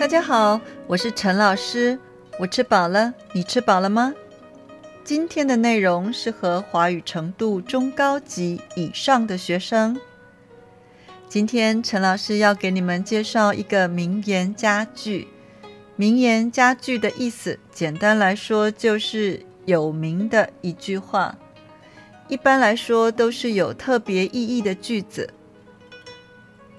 大家好，我是陈老师。我吃饱了，你吃饱了吗？今天的内容适合华语程度中高级以上的学生。今天陈老师要给你们介绍一个名言佳句。名言佳句的意思，简单来说就是有名的一句话。一般来说，都是有特别意义的句子。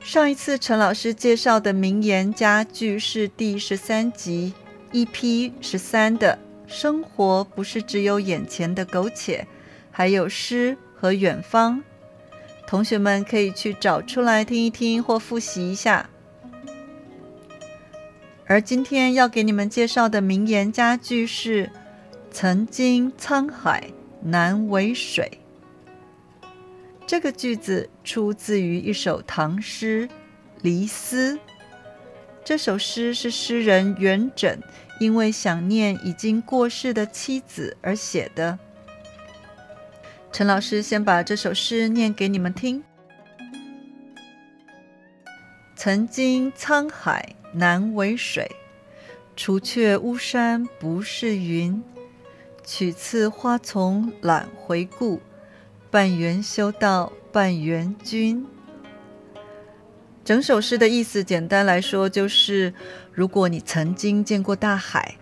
上一次陈老师介绍的名言佳句是第十三集 EP 十三的“生活不是只有眼前的苟且，还有诗和远方”。同学们可以去找出来听一听或复习一下。而今天要给你们介绍的名言佳句是“曾经沧海难为水”。这个句子出自于一首唐诗《离思》。这首诗是诗人元稹因为想念已经过世的妻子而写的。陈老师先把这首诗念给你们听：“曾经沧海难为水，除却巫山不是云。取次花丛懒回顾。”半缘修道半缘君。整首诗的意思，简单来说就是：如果你曾经见过大海，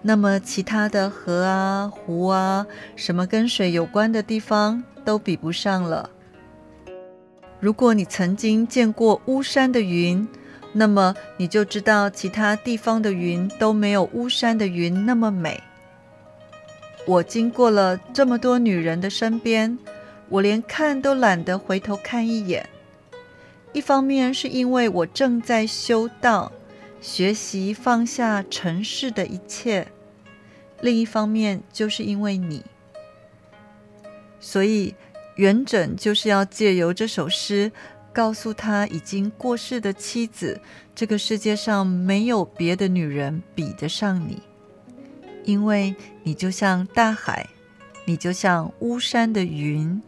那么其他的河啊、湖啊，什么跟水有关的地方都比不上了。如果你曾经见过巫山的云，那么你就知道其他地方的云都没有巫山的云那么美。我经过了这么多女人的身边。我连看都懒得回头看一眼。一方面是因为我正在修道，学习放下尘世的一切；另一方面就是因为你。所以元稹就是要借由这首诗，告诉他已经过世的妻子：这个世界上没有别的女人比得上你，因为你就像大海，你就像巫山的云。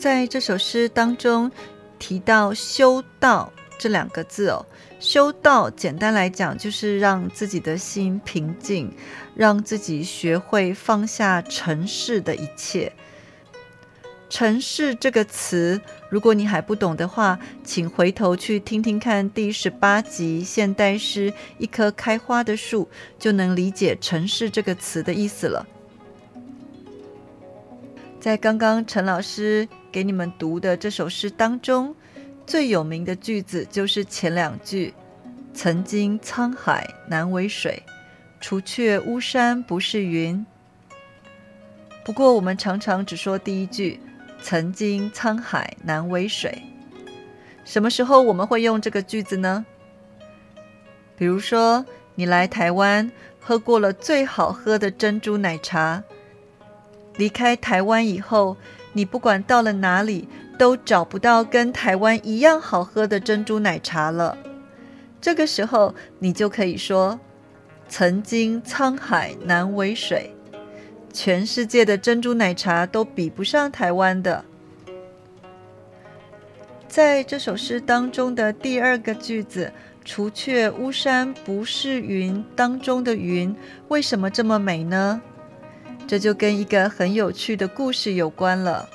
在这首诗当中提到“修道”这两个字哦，修道简单来讲就是让自己的心平静，让自己学会放下尘世的一切。尘世这个词，如果你还不懂的话，请回头去听听看第十八集《现代诗：一棵开花的树》，就能理解“尘世”这个词的意思了。在刚刚陈老师。给你们读的这首诗当中，最有名的句子就是前两句：“曾经沧海难为水，除却巫山不是云。”不过我们常常只说第一句：“曾经沧海难为水。”什么时候我们会用这个句子呢？比如说，你来台湾喝过了最好喝的珍珠奶茶，离开台湾以后。你不管到了哪里，都找不到跟台湾一样好喝的珍珠奶茶了。这个时候，你就可以说：“曾经沧海难为水，全世界的珍珠奶茶都比不上台湾的。”在这首诗当中的第二个句子“除却巫山不是云”当中的云，为什么这么美呢？这就跟一个很有趣的故事有关了。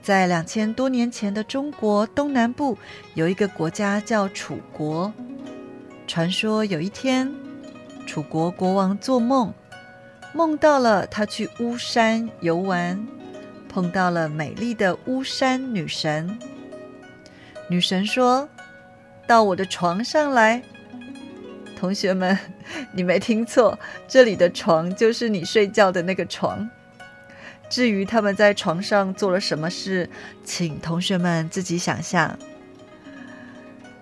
在两千多年前的中国东南部，有一个国家叫楚国。传说有一天，楚国国王做梦，梦到了他去巫山游玩，碰到了美丽的巫山女神。女神说：“到我的床上来。”同学们，你没听错，这里的床就是你睡觉的那个床。至于他们在床上做了什么事，请同学们自己想象。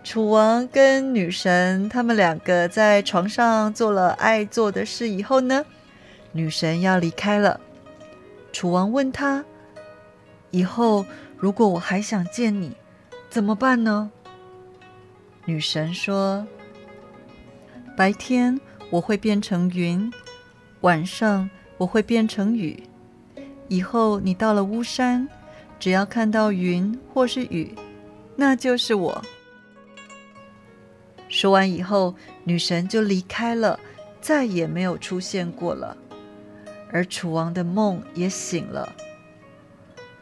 楚王跟女神他们两个在床上做了爱做的事以后呢，女神要离开了。楚王问他：“以后如果我还想见你，怎么办呢？”女神说。白天我会变成云，晚上我会变成雨。以后你到了巫山，只要看到云或是雨，那就是我。说完以后，女神就离开了，再也没有出现过了。而楚王的梦也醒了。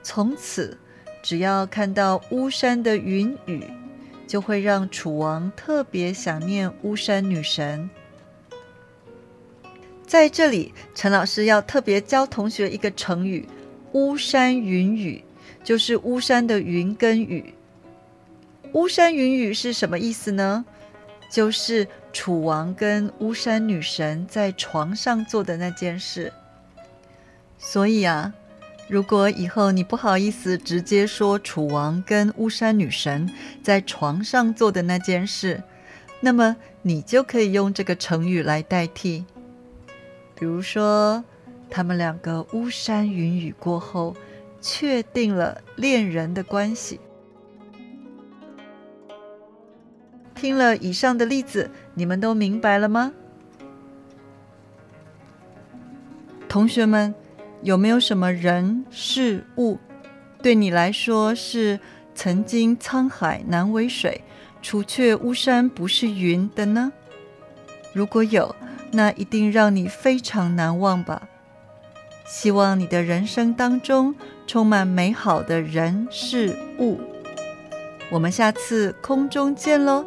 从此，只要看到巫山的云雨，就会让楚王特别想念巫山女神。在这里，陈老师要特别教同学一个成语：“巫山云雨”，就是巫山的云跟雨。巫山云雨是什么意思呢？就是楚王跟巫山女神在床上做的那件事。所以啊，如果以后你不好意思直接说楚王跟巫山女神在床上做的那件事，那么你就可以用这个成语来代替。比如说，他们两个巫山云雨过后，确定了恋人的关系。听了以上的例子，你们都明白了吗？同学们，有没有什么人事物，对你来说是曾经沧海难为水，除却巫山不是云的呢？如果有，那一定让你非常难忘吧。希望你的人生当中充满美好的人事物。我们下次空中见喽！